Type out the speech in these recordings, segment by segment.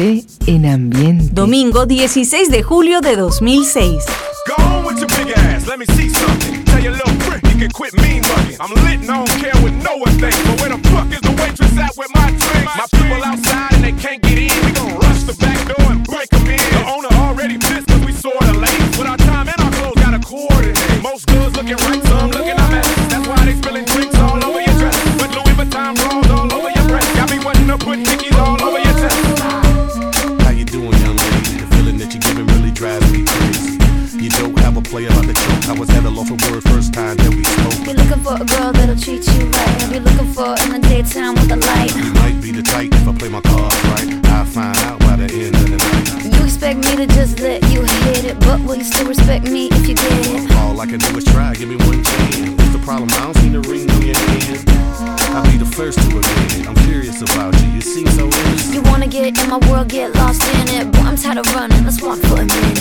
Quédate en ambiente. Domingo 16 de julio de 2006. But you still respect me if you it? All I can do is try, give me one chance. What's the problem? I don't see the ring on your hand. I'll be the first to admit it. I'm curious about you. You seem so innocent. You wanna get in my world, get lost in it. Boy, I'm tired of running. Let's walk for a minute.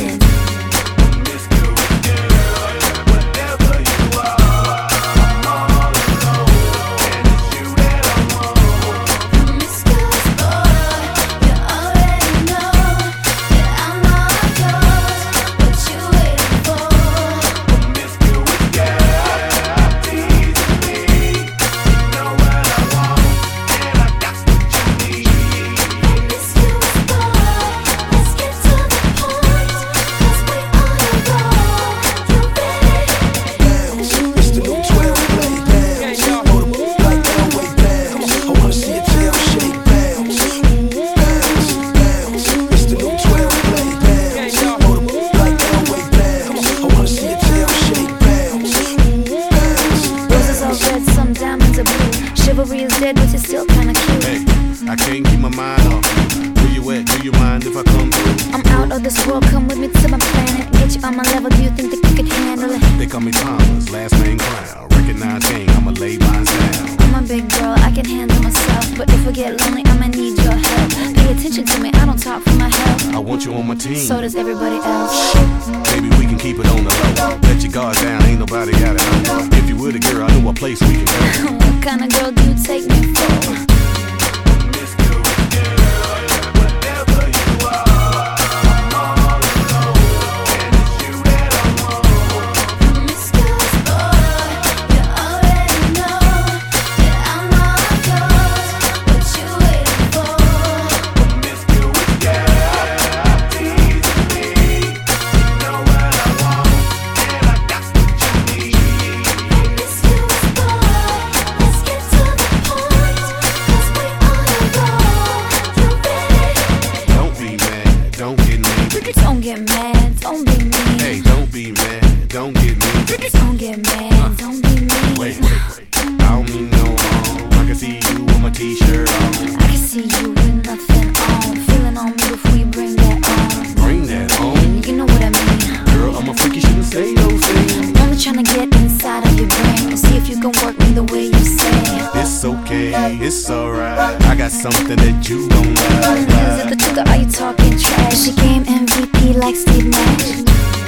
it's gonna work way you say. It's okay, it's alright. I got something that you don't like. Is it the truth or are you talking trash? She game MVP like Steve Nash.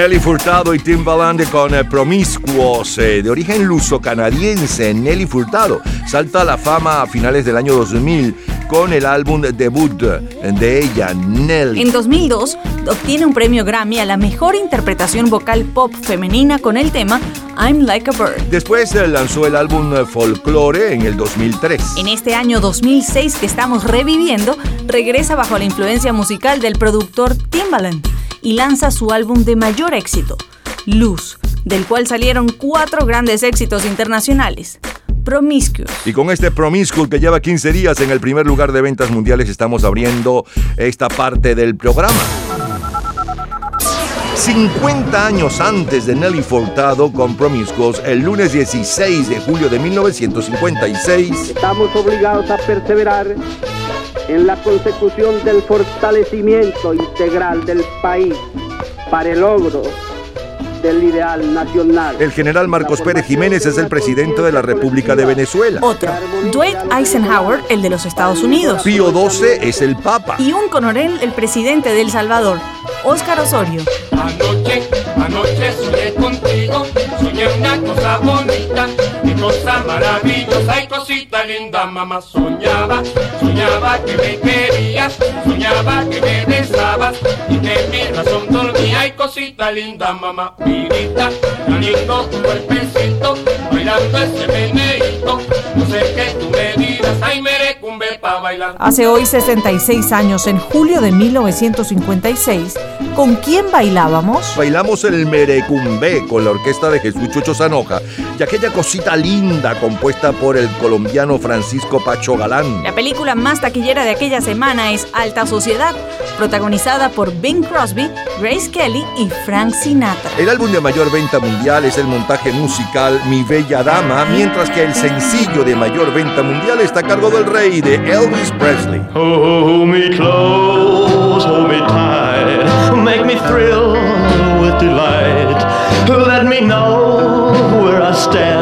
Nelly Furtado y Timbaland con eh, Promiscuos, eh, de origen luso-canadiense. Nelly Furtado salta a la fama a finales del año 2000 con el álbum debut de ella, Nelly. En 2002 obtiene un premio Grammy a la mejor interpretación vocal pop femenina con el tema I'm Like a Bird. Después eh, lanzó el álbum Folklore en el 2003. En este año 2006 que estamos reviviendo, regresa bajo la influencia musical del productor Timbaland y lanza su álbum de mayor éxito, Luz, del cual salieron cuatro grandes éxitos internacionales. Promiscuous. Y con este Promiscuous que lleva 15 días en el primer lugar de ventas mundiales estamos abriendo esta parte del programa. 50 años antes de Nelly Furtado con Promiscuous, el lunes 16 de julio de 1956. Estamos obligados a perseverar en la consecución del fortalecimiento integral del país para el logro del ideal nacional. El general Marcos Pérez Jiménez es el presidente de la República de Venezuela. Otro, Dwight Eisenhower, el de los Estados Unidos. Pío XII es el Papa. Y un coronel, el presidente de El Salvador, Óscar Osorio. Anoche, anoche soñé contigo, soñé una cosa bonita, qué cosa maravillosa y cosita linda, mamá soñaba, soñaba que me querías, soñaba que me besabas y que mi razón dormía y cosita linda, mamá, vidita, tan lindo tu cuerpecito, bailando ese meneíto, no sé qué tú me dirás, ay bailar. Hace hoy 66 años, en julio de 1956, ¿con quién bailábamos? Bailamos el merecumbe con la orquesta de Jesús Chucho Zanoja y aquella cosita linda compuesta por el colombiano Francisco Pacho Galán. La película más taquillera de aquella semana es Alta Sociedad, protagonizada por Bing Crosby, Grace Kelly y Frank Sinatra. El álbum de mayor venta mundial es el montaje musical Mi Bella Dama, mientras que el sencillo de mayor venta mundial está a cargo del rey de Elvis Presley. Hold me close, hold me tight, make me thrill with delight. Let me know where I stand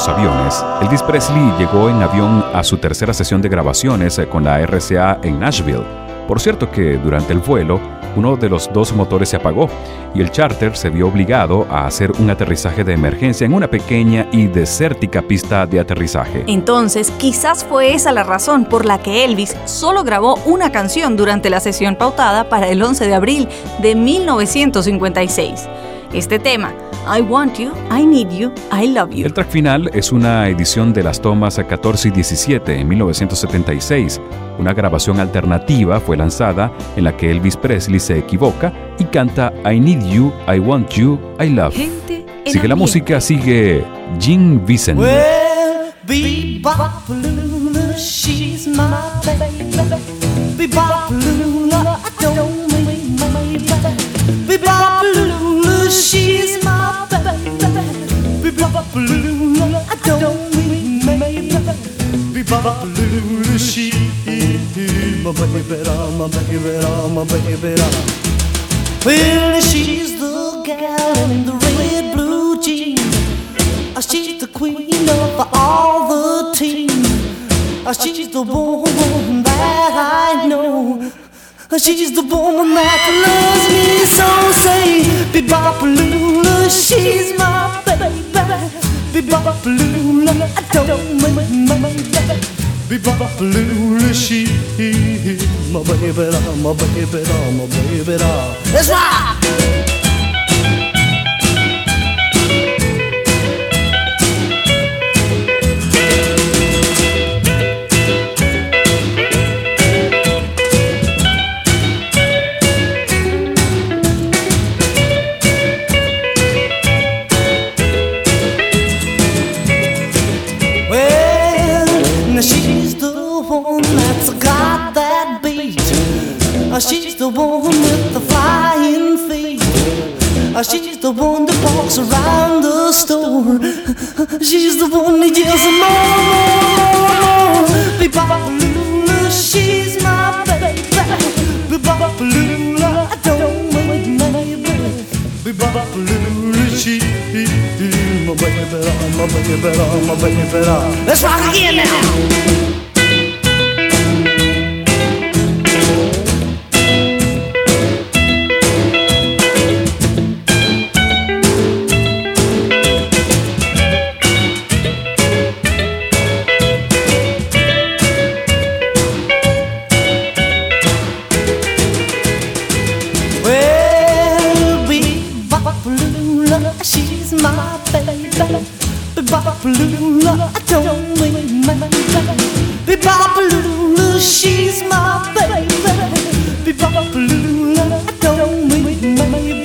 los aviones, Elvis Presley llegó en avión a su tercera sesión de grabaciones eh, con la RCA en Nashville. Por cierto que durante el vuelo, uno de los dos motores se apagó y el charter se vio obligado a hacer un aterrizaje de emergencia en una pequeña y desértica pista de aterrizaje. Entonces, quizás fue esa la razón por la que Elvis solo grabó una canción durante la sesión pautada para el 11 de abril de 1956. Este tema, I Want You, I Need You, I Love You. El track final es una edición de las tomas 14 y 17 en 1976. Una grabación alternativa fue lanzada en la que Elvis Presley se equivoca y canta I Need You, I Want You, I Love. Gente en Sigue la ambiente. música, sigue Jim Vincent. Well, bebop, she's my baby. Bebop-a-lula, I don't mean maybe. Bebop-a-lula, she's my baby. I don't mean maybe. Bebop-a-lula, she's my baby, my baby, my baby. Well, she's the gal in the red blue jeans. She's the queen of all the team. She's the woman that I know. She's the woman that loves me so. Say, Bebop-a-lula, she's my baby. Bebop-a-lula, I don't mean my baby. Bebop-a-lula, she my baby, my baby, my baby. Let's rock! She's the one that walks around the store. She's the one that yells more, more, more. Bebop-a-lula, she's my baby. Bebop-a-lula, I don't mean maybe. Bebop-a-lula, she my baby, my baby, my baby. Let's rock again now. She's my baby. Bebop-a-lula, I don't mean my baby. Bebop-a-lula, she's my baby. Bebop-a-lula, I don't mean my baby.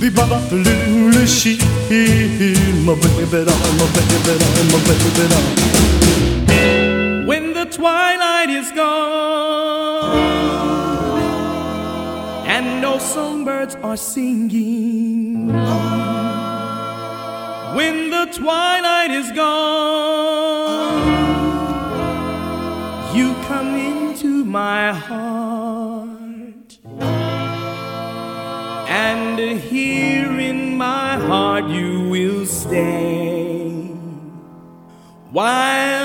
Bebop-a-lula, she my baby, my baby, my baby. When the twilight is gone and no songbirds are singing, when the twilight is gone, you come into my heart, and here in my heart you will stay. While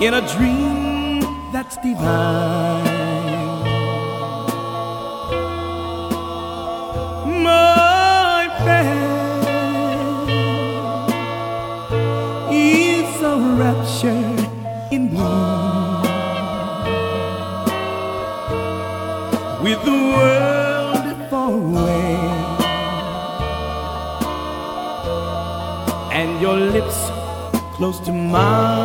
in a dream that's divine. My prayer is a rapture in bloom with the world far away and your lips close to mine.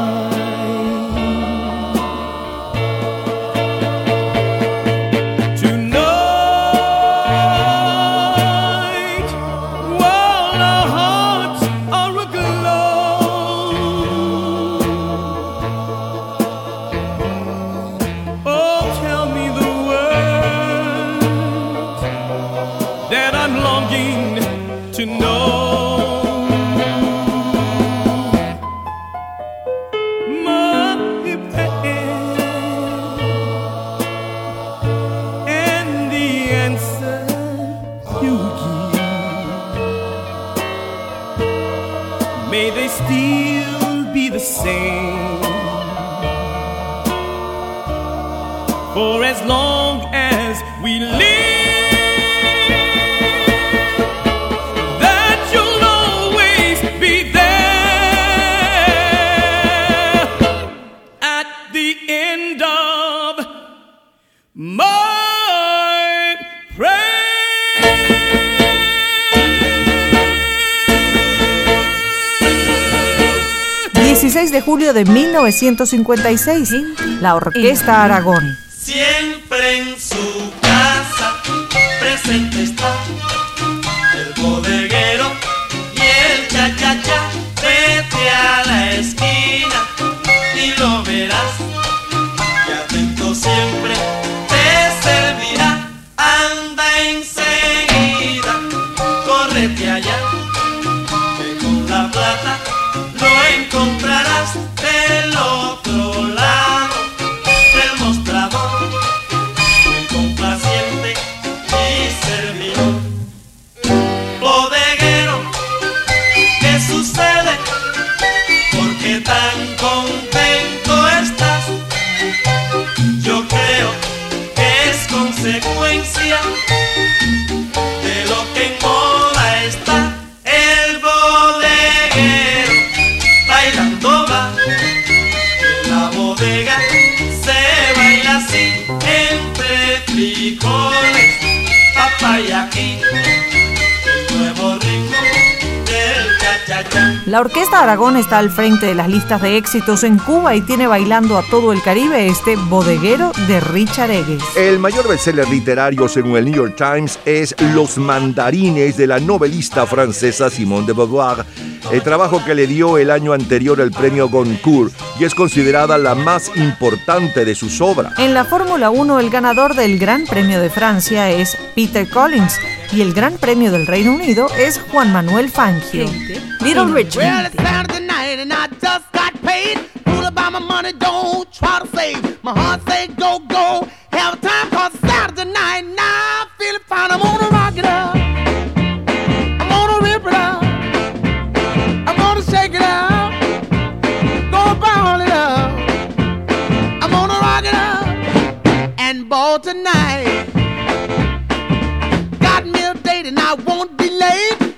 De julio de 1956, la Orquesta Aragón. Siempre en su casa presente está el bodeguero y el cha-cha-cha. Vete a la esquina y lo verás. Y atento siempre te servirá. Anda enseguida, córrete allá. Que con la plata lo encontrarás del La Orquesta Aragón está al frente de las listas de éxitos en Cuba y tiene bailando a todo el Caribe este bodeguero de Richard Egues. El mayor bestseller literario, según el New York Times, es Los mandarines de la novelista francesa Simone de Beauvoir, el trabajo que le dio el año anterior el premio Goncourt y es considerada la más importante de sus obras. En la Fórmula 1 el ganador del Gran Premio de Francia es Peter Collins y el Gran Premio del Reino Unido es Juan Manuel Fangio. Little Richard. Well, Ball tonight. Got me a date and I won't be late.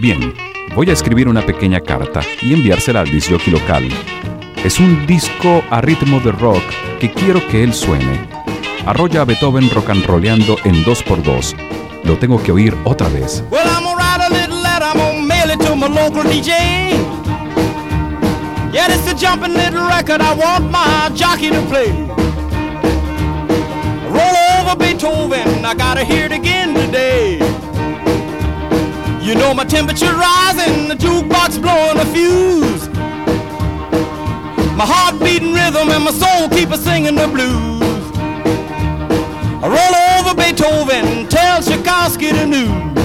Bien, voy a escribir una pequeña carta y enviársela al disjockey local. Es un disco a ritmo de rock que quiero que él suene. Arrolla a Beethoven rock and rolleando en 2x2. Lo tengo que oír otra vez. Well, I'm gonna write a little letter, I'm gonna mail it to my local DJ. Yeah, this a jumping little record I want my jockey to play. Over Beethoven, I gotta hear it again today. You know my temperature rising, the jukebox blowing a fuse. My heart beating rhythm and my soul keep a singing the blues. I roll over Beethoven, tell Tchaikovsky the news.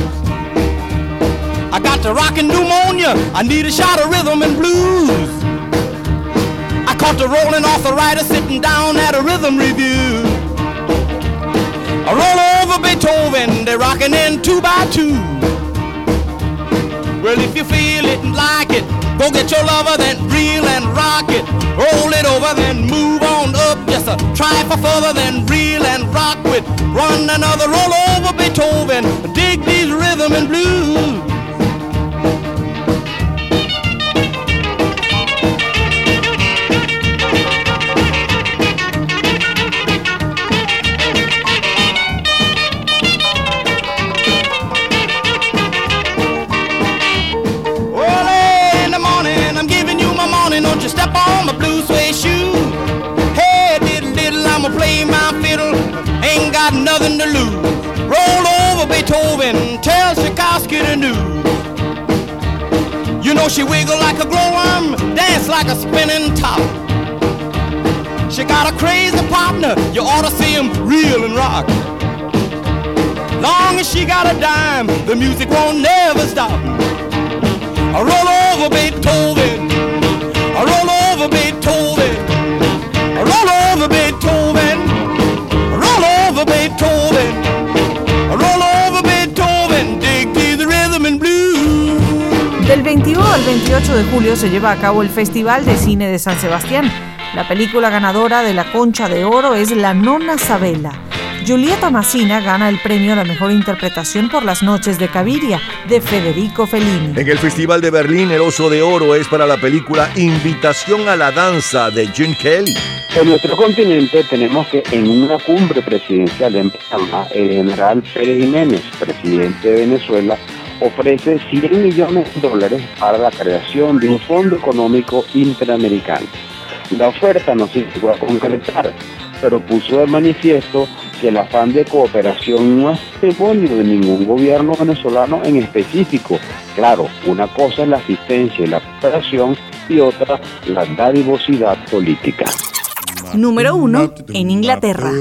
I got the rockin' pneumonia, I need a shot of rhythm and blues. I caught the rolling arthritis sitting down at a rhythm review. Roll over Beethoven, they're rocking in two by two. Well, if you feel it and like it, go get your lover, then reel and rock it. Roll it over, then move on up. Just a try for further, then reel and rock with. Run another roll over Beethoven. Dig these rhythm and blues. Nothing to lose. Roll over Beethoven, tell Tchaikovsky to do. You know she wiggle like a glowworm, dance like a spinning top. She got a crazy partner, you ought to see him reel and rock. Long as she got a dime, the music won't never stop. I roll over Beethoven. Al 28 de julio se lleva a cabo el Festival de Cine de San Sebastián. La película ganadora de la Concha de Oro es La Nonna Sabela. Julieta Massina gana el premio a la mejor interpretación por Las Noches de Caviria, de Federico Fellini. En el Festival de Berlín, el Oso de Oro es para la película Invitación a la Danza de Jim Kelly. En nuestro continente tenemos que en una cumbre presidencial en Panamá, el general Pérez Jiménez, presidente de Venezuela, ofrece 100 millones de dólares para la creación de un fondo económico interamericano. La oferta no se llegó a concretar, pero puso de manifiesto que el afán de cooperación no es demonio de ningún gobierno venezolano en específico. Claro, una cosa es la asistencia y la cooperación y otra la dadivosidad política. Número 1 en Inglaterra.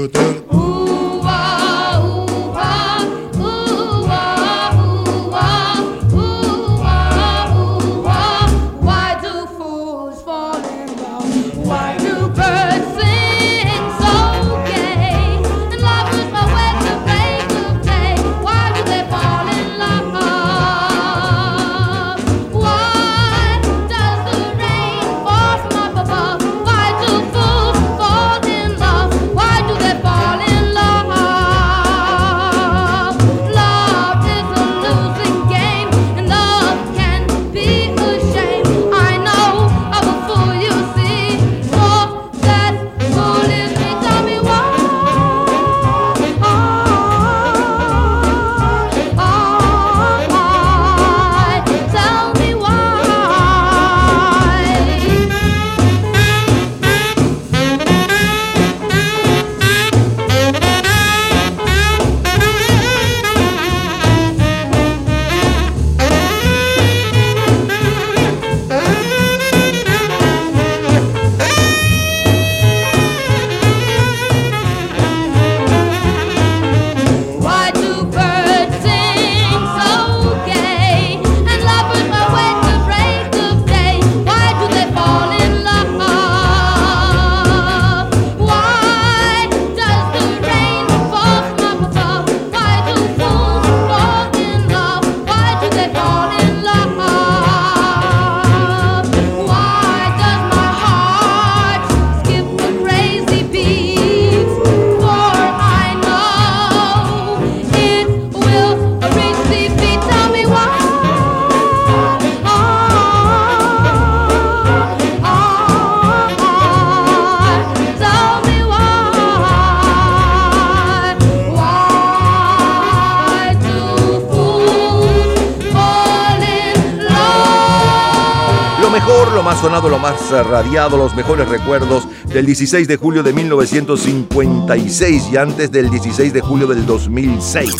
Sonado, lo más radiado, los mejores recuerdos del 16 de julio de 1956 y antes del 16 de julio del 2006.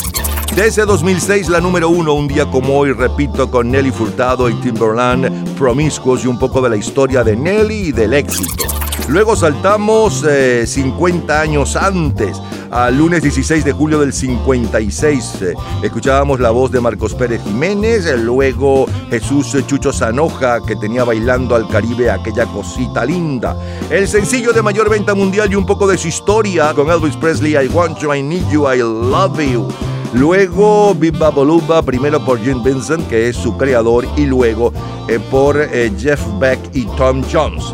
De ese 2006, la número uno, un día como hoy, repito, con Nelly Furtado y Timberland, Promiscuous y un poco de la historia de Nelly y del éxito. Luego saltamos eh, 50 años antes al lunes 16 de julio del 56. Eh, Escuchábamos la voz de Marcos Pérez Jiménez, luego Jesús Chucho Zanoja que tenía bailando al Caribe aquella cosita linda. El sencillo de mayor venta mundial y un poco de su historia con Elvis Presley, I Want You, I Need You, I Love You. Luego Viva Boluba, primero por Jim Vincent, que es su creador, y luego eh, por eh, Jeff Beck y Tom Jones.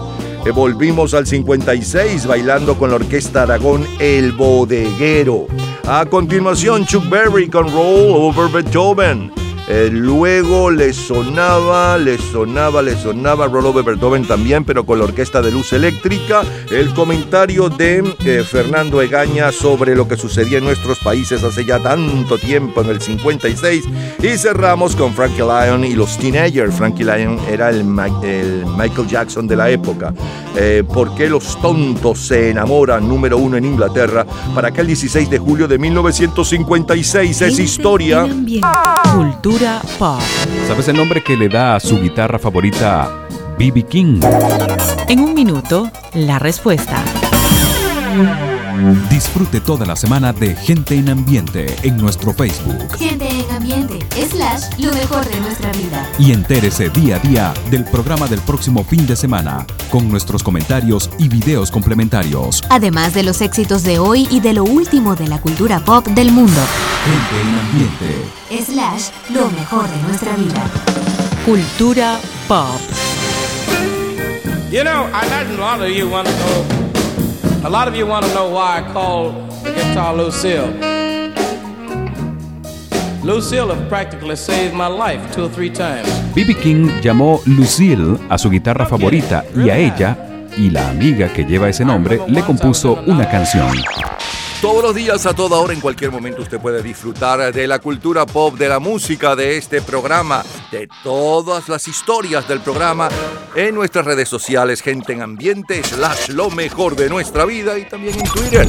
Eh, volvimos al 56 bailando con la orquesta Aragón El Bodeguero. A continuación Chuck Berry con Roll Over Beethoven. Eh, luego le sonaba, le sonaba, le sonaba Roll Over Beethoven también, pero con la orquesta de luz eléctrica. El comentario de eh, Fernando Egaña sobre lo que sucedía en nuestros países hace ya tanto tiempo, en el 56. Y cerramos con Frankie Lyon y los Teenagers. Frankie Lyon era el, Ma- el Michael Jackson de la época. Eh, ¿Por qué los tontos se enamoran? Número uno en Inglaterra para aquel 16 de julio de 1956. Es historia. Cultura pop. ¿Sabes el nombre que le da a su guitarra favorita B.B. King? En un minuto, la respuesta. Disfrute toda la semana de Gente en Ambiente en nuestro Facebook Gente en ambiente, slash, lo mejor de nuestra vida. y entérese día a día del programa del próximo fin de semana con nuestros comentarios y videos complementarios. Además de los éxitos de hoy y de lo último de la cultura pop del mundo. Gente en Ambiente. Slash, lo mejor de nuestra vida. Cultura pop. You know, I imagine a lot of you want to know. A lot of you want to know why I call the guitar Lucille. Lucille have practically saved my life two or three times. B.B. King llamó Lucille a su guitarra favorita y a ella y la amiga que lleva ese nombre le compuso una canción. Todos los días, a toda hora, en cualquier momento, usted puede disfrutar de la cultura pop, de la música, de este programa, de todas las historias del programa en nuestras redes sociales, gente en ambiente, slash lo mejor de nuestra vida y también en Twitter.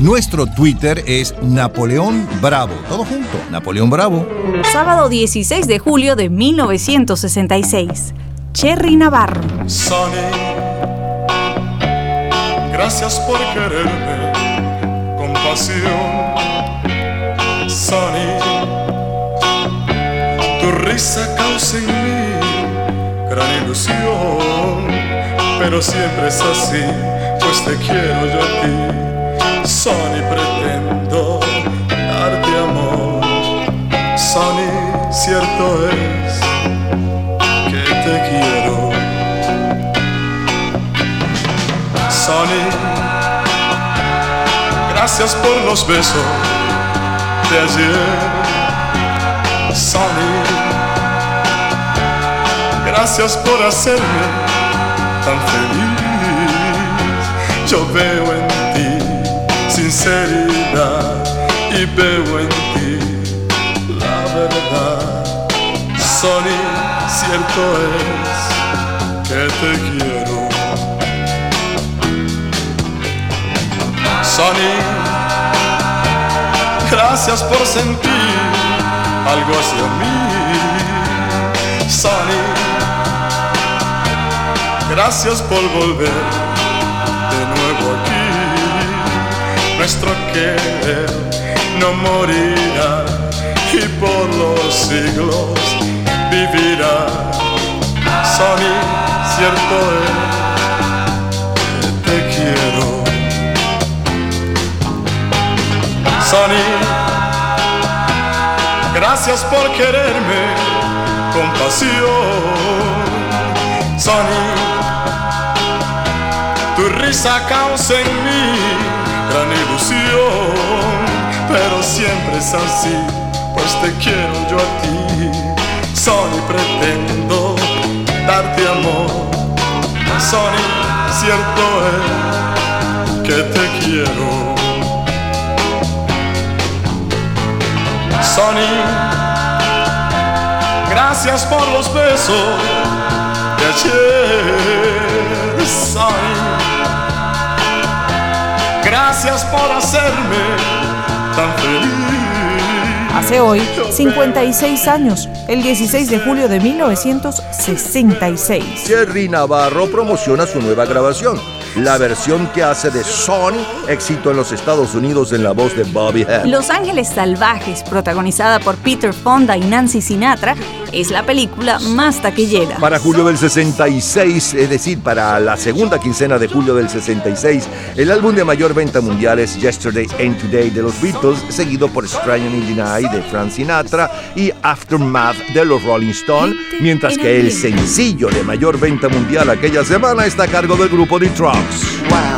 Nuestro Twitter es Napoleón Bravo. Todo junto, Napoleón Bravo. Sábado 16 de julio de 1966. Cherry Navarro. Sonny, gracias por quererme con pasión. Sonny, tu risa causa en mí gran ilusión, pero siempre es así, pues te quiero yo a ti. Sonny, pretendo darte amor. Sonny, cierto es que te quiero. Sonny, gracias por los besos de ayer. Sonny, gracias por hacerme tan feliz. Yo veo en ti sinceridad y veo en ti la verdad. Sonny, cierto es que te quiero. Sonny, gracias por sentir algo hacia mí. Sonny, gracias por volver de nuevo aquí. Nuestro querer no morirá y por los siglos vivirá. Sonny, cierto es que te quiero. Sonny, gracias por quererme con pasión. Sonny, tu risa causa en mí gran ilusión, pero siempre es así, pues te quiero yo a ti. Sonny, pretendo darte amor. Sonny, cierto es que te quiero. Sonny, gracias por los besos de ayer. Sonny, gracias por hacerme tan feliz. Hace hoy 56 años, el 16 de julio de 1966. Jerry Navarro promociona su nueva grabación. la versión que hace de Sony, éxito en los Estados Unidos en la voz de Bobby Head. Los Ángeles Salvajes, protagonizada por Peter Fonda y Nancy Sinatra, es la película más taquillera. Para julio del 66, es decir, para la segunda quincena de julio del 66, el álbum de mayor venta mundial es Yesterday and Today de los Beatles, seguido por Strangling in the Night de Frank Sinatra y Aftermath de los Rolling Stones, mientras que el sencillo de mayor venta mundial aquella semana está a cargo del grupo The Trucks. Wild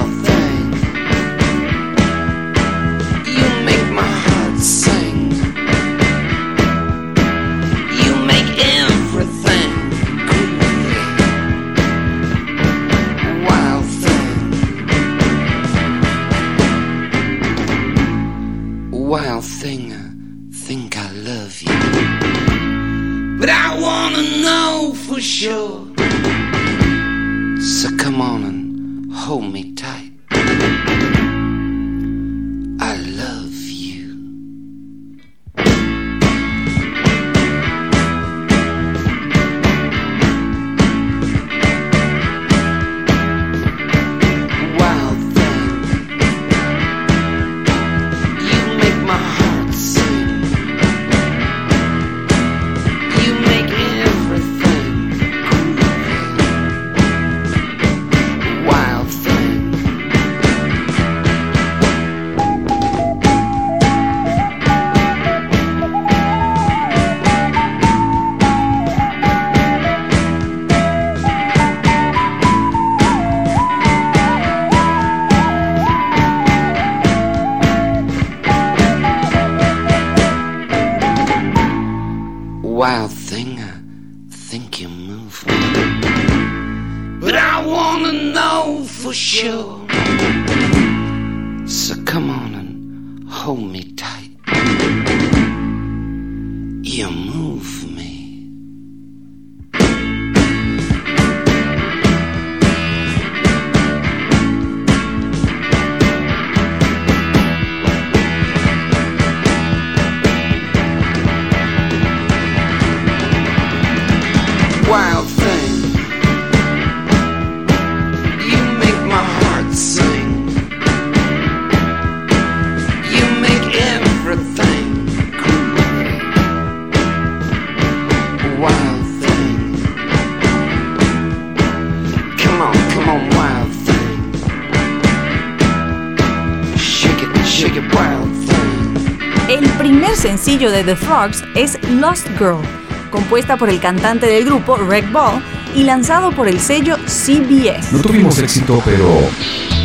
sencillo de The Frogs es Lost Girl, compuesta por el cantante del grupo Reg Ball y lanzado por el sello CBS. No tuvimos éxito, pero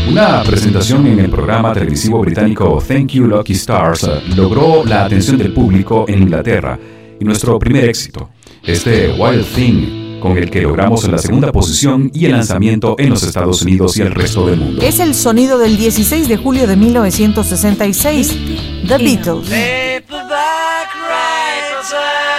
una presentación en el programa televisivo británico Thank You Lucky Stars eh, logró la atención del público en Inglaterra y nuestro primer éxito, este Wild Thing, con el que logramos la segunda posición y el lanzamiento en los Estados Unidos y el resto del mundo. Es el sonido del 16 de julio de 1966, The Beatles. Paperback Yes,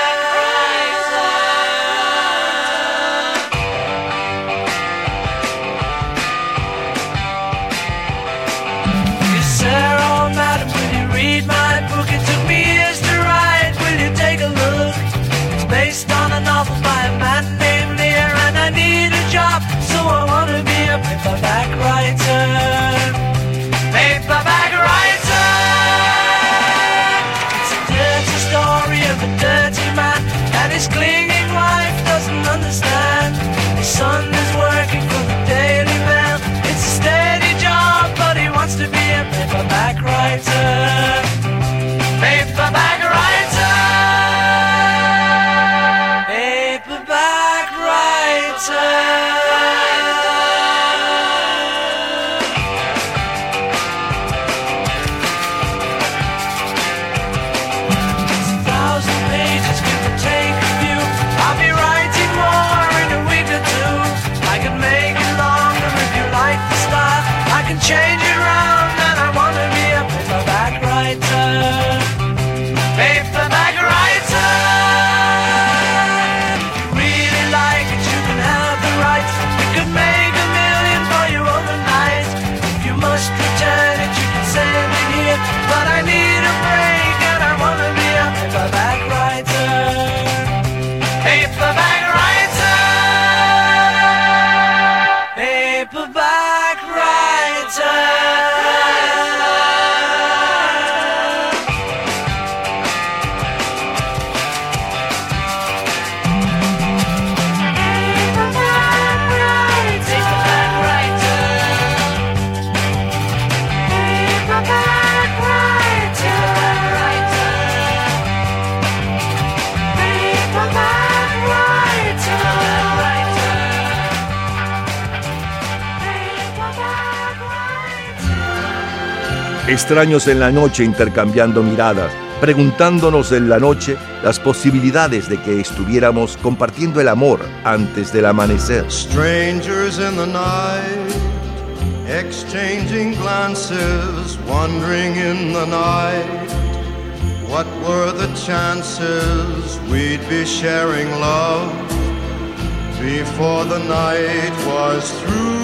Time that you can chicken sandwich here, but I need a break. Extraños en la noche intercambiando miradas, preguntándonos en la noche las posibilidades de que estuviéramos compartiendo el amor antes del amanecer. Strangers in the night, exchanging glances, wandering in the night. What were the chances we'd be sharing love before the night was through?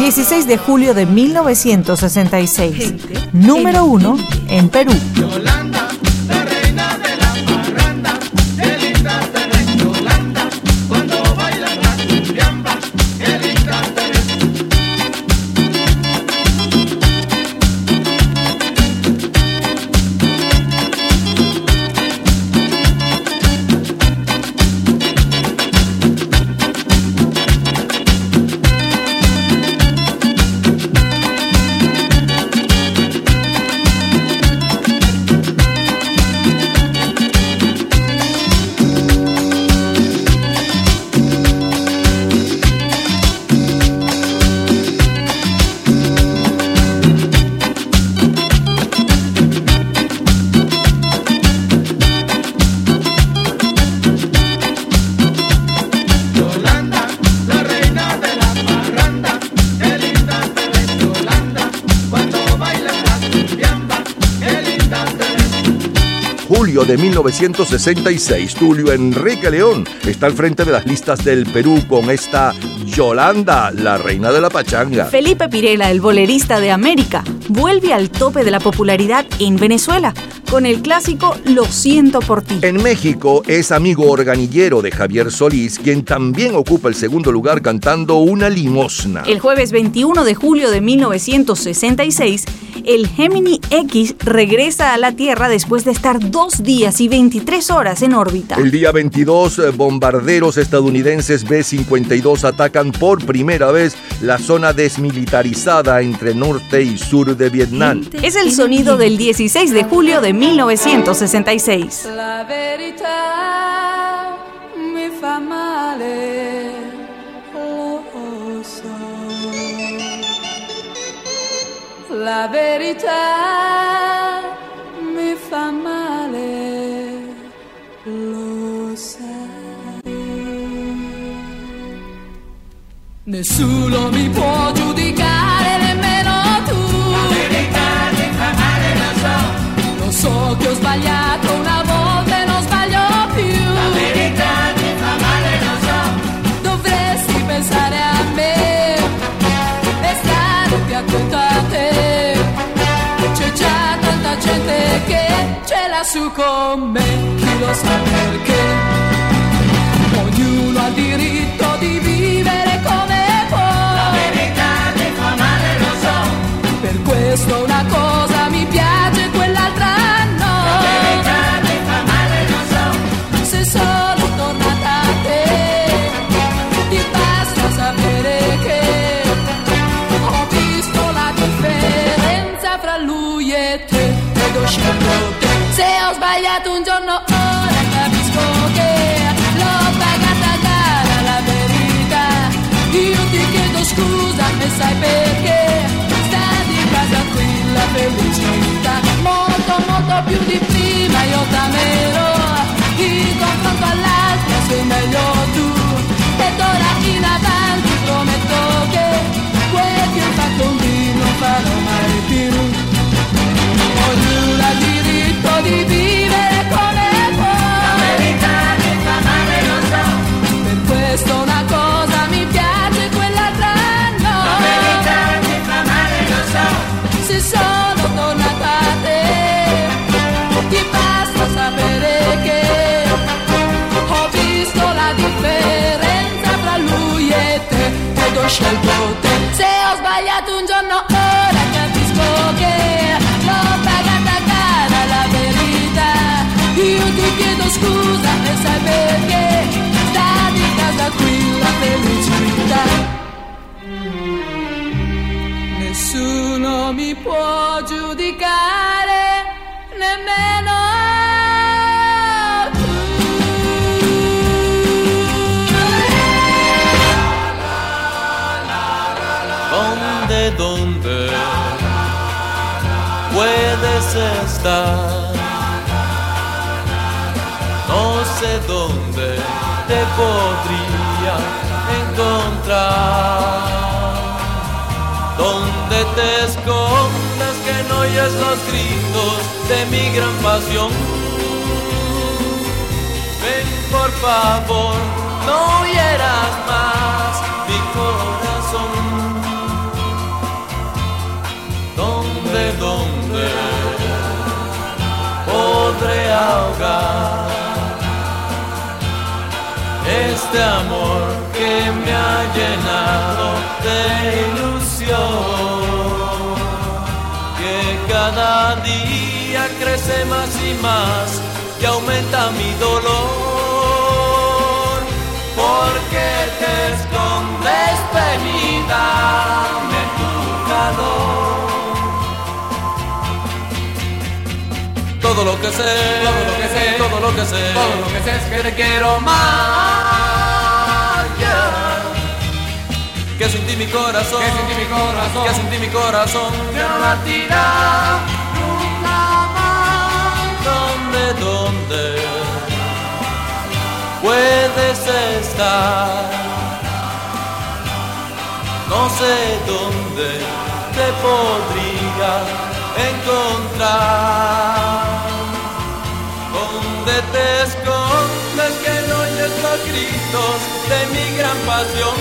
16 de julio de 1966. Número 1 en Perú. De 1966, Tulio Enrique León está al frente de las listas del Perú con esta Yolanda, la reina de la pachanga. Felipe Pirela, el bolerista de América, vuelve al tope de la popularidad en Venezuela con el clásico Lo siento por ti. En México es amigo organillero de Javier Solís, quien también ocupa el segundo lugar cantando una limosna. El jueves 21 de julio de 1966, el Gemini X regresa a la Tierra después de estar dos días y 23 horas en órbita. El día 22, eh, bombarderos estadounidenses B-52 atacan por primera vez la zona desmilitarizada entre norte y sur de Vietnam. Es el sonido del 16 de julio de 1966. La La verità mi fa male, lo sai. Nessuno mi può giudicare, nemmeno tu. La verità mi fa male, lo so. Lo so che ho sbagliato venga su con me, chi lo sa perché. Ognuno ha il diritto di vivere come può. La verità di tua madre lo so. Per questo una Se ho sbagliato un giorno ora capisco che l'ho pagata cara la verità. Io ti chiedo scusa e sai perché sta di casa qui la felicità. Molto molto più di prima io t'amerò. In confronto all'altra sei meglio tu. Ed ora in avanti prometto che quel che ho fatto un non farò mai più. Ognuno ha diritto di vivere come può. La verità che fa male lo so. Per questo una cosa mi piace, quell'altra no. La verità che fa male lo so. Se sono tornata a te, ti basta sapere che ho visto la differenza tra lui e te ed ho scelto te. Se ho sbagliato un giorno scusa e sai perché sta di casa qui la felicità. Nessuno mi può giudicare, nemmeno ¿Dónde, dónde puedes estar? Sé dónde te podría encontrar. Donde te escondas que no oyes los gritos de mi gran pasión. Ven por favor, no hieras más mi corazón. ¿Dónde, dónde podré ahogar este amor que me ha llenado de ilusión? Que cada día crece más y más y aumenta mi dolor. Porque te escondes, de tu calor. Todo lo que sé, todo lo lo que sé, todo lo que sé es que te quiero más. yeah. Que sin ti mi corazón, que sin ti mi corazón, que sin ti mi corazón ya no latirá nunca más. ¿Dónde, dónde puedes estar? No sé dónde te podría encontrar. Donde te escondes que no oyes los gritos de mi gran pasión.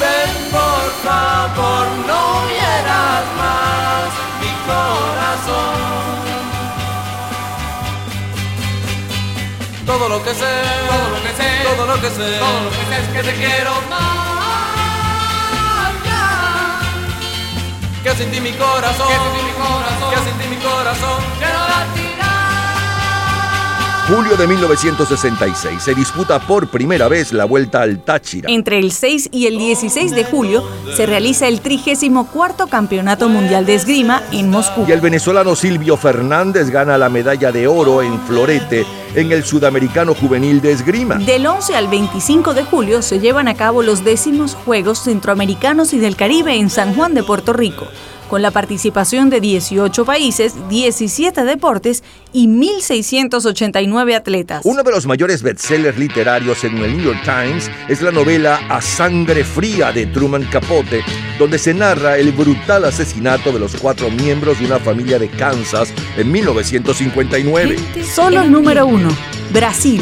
Ven por favor, no hieras más mi corazón. Todo lo que sé, todo lo que sé, todo lo que sé, todo lo que sé es que te quiero más. Que sin ti mi corazón, que sin ti mi corazón, que sin ti mi corazón, ya no latirá. Julio de 1966 se disputa por primera vez la Vuelta al Táchira. Entre el 6 y el 16 de julio se realiza el 34 Campeonato Mundial de Esgrima en Moscú. Y el venezolano Silvio Fernández gana la medalla de oro en florete en el Sudamericano Juvenil de Esgrima. Del 11 al 25 de julio se llevan a cabo los décimos Juegos Centroamericanos y del Caribe en San Juan de Puerto Rico, con la participación de 18 países, 17 deportes y 1.689 atletas. Uno de los mayores bestsellers literarios en el New York Times es la novela A Sangre Fría de Truman Capote, donde se narra el brutal asesinato de los cuatro miembros de una familia de Kansas en 1959. Solo número uno, Brasil.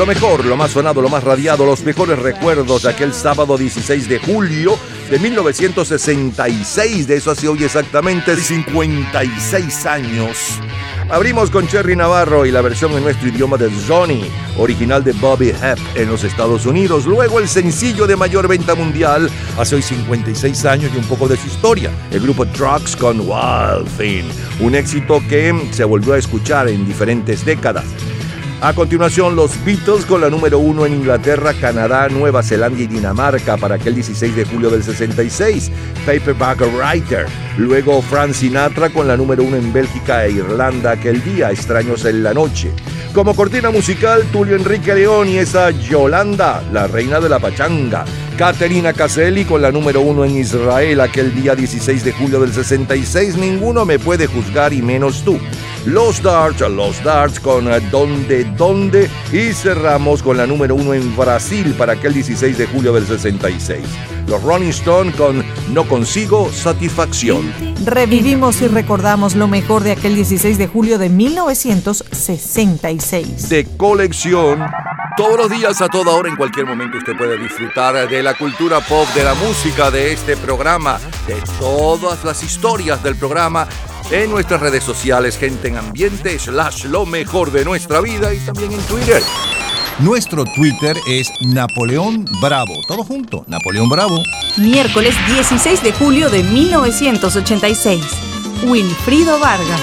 Lo mejor, lo más sonado, lo más radiado, los mejores recuerdos de aquel sábado 16 de julio de 1966. De eso hace hoy exactamente 56 años. Abrimos con Cherry Navarro y la versión en nuestro idioma de Johnny, original de Bobby Hep en los Estados Unidos. Luego el sencillo de mayor venta mundial hace hoy 56 años y un poco de su historia. El grupo Trucks con Wild un éxito que se volvió a escuchar en diferentes décadas. A continuación, los Beatles con la número uno en Inglaterra, Canadá, Nueva Zelanda y Dinamarca para aquel 16 de julio del 66, Paperback Writer. Luego, Frank Sinatra con la número uno en Bélgica e Irlanda aquel día, Extraños en la Noche. Como cortina musical, Tulio Enrique León y esa Yolanda, la reina de la pachanga. Caterina Caselli con la número uno en Israel aquel día 16 de julio del 66, ninguno me puede juzgar y menos tú. Los Darts, Los Darts con eh, Donde Donde y cerramos con la número uno en Brasil para aquel 16 de julio del 66. Los Rolling Stone con No consigo satisfacción. Revivimos y recordamos lo mejor de aquel 16 de julio de 1966. De colección. Todos los días, a toda hora, en cualquier momento, usted puede disfrutar de la cultura pop, de la música, de este programa, de todas las historias del programa en nuestras redes sociales, gente en ambiente, slash lo mejor de nuestra vida y también en Twitter. Nuestro Twitter es Napoleón Bravo. Todo junto, Napoleón Bravo. Miércoles 16 de julio de 1986. Wilfrido Vargas.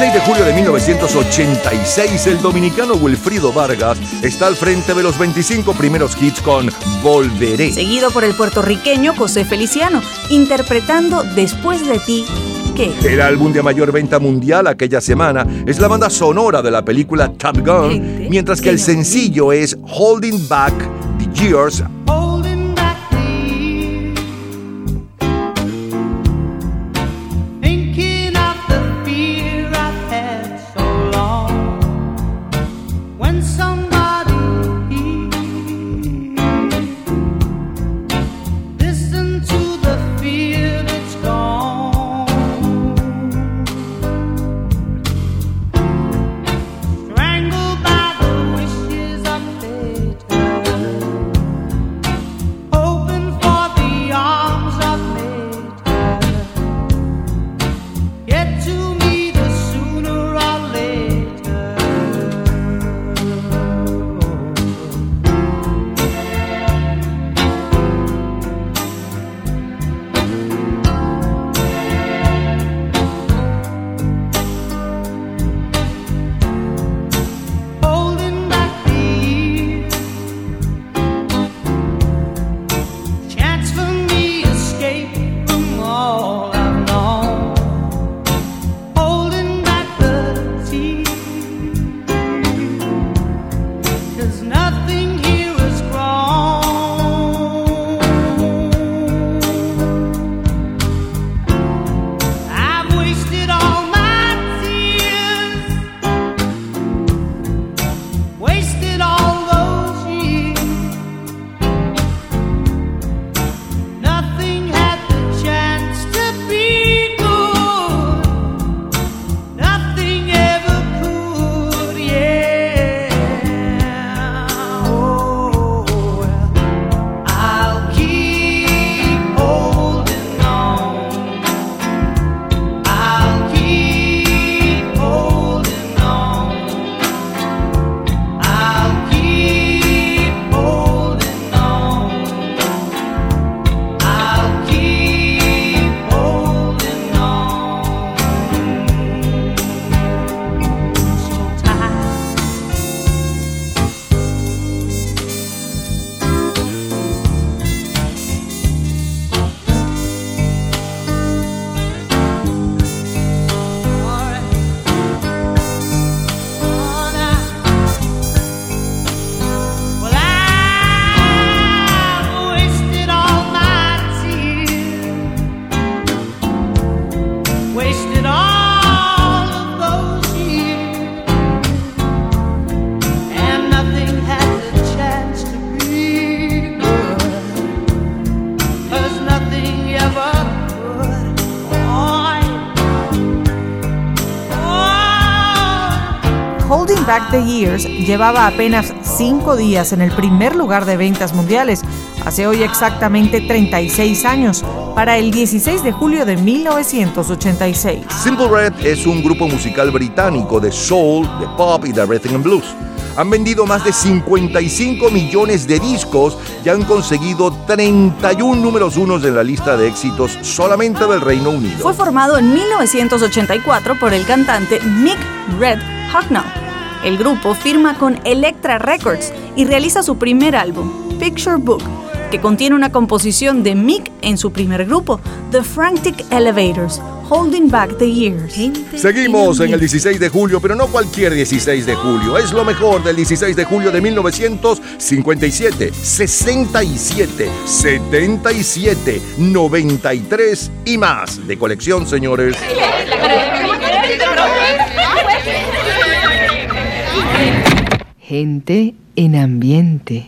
16 de julio de 1986, el dominicano Wilfrido Vargas está al frente de los 25 primeros hits con Volveré. Seguido por el puertorriqueño José Feliciano, interpretando Después de ti, ¿qué? El álbum de mayor venta mundial aquella semana es la banda sonora de la película Top Gun, mientras que el sencillo es Holding Back the Years the Years llevaba apenas 5 días en el primer lugar de ventas mundiales, hace hoy exactamente 36 años, para el 16 de julio de 1986. Simple Red es un grupo musical británico de soul, de pop y de rhythm and blues. Han vendido más de 55 millones de discos y han conseguido 31 números unos en la lista de éxitos solamente del Reino Unido. Fue formado en 1984 por el cantante Mick Red Hucknall. El grupo firma con Elektra Records y realiza su primer álbum, Picture Book, que contiene una composición de Mick en su primer grupo, The Frantic Elevators, Holding Back the Years. Seguimos en el 16 de julio, pero no cualquier 16 de julio. Es lo mejor del 16 de julio de 1957, 67, 77, 93 y más de colección, señores. Gente en ambiente.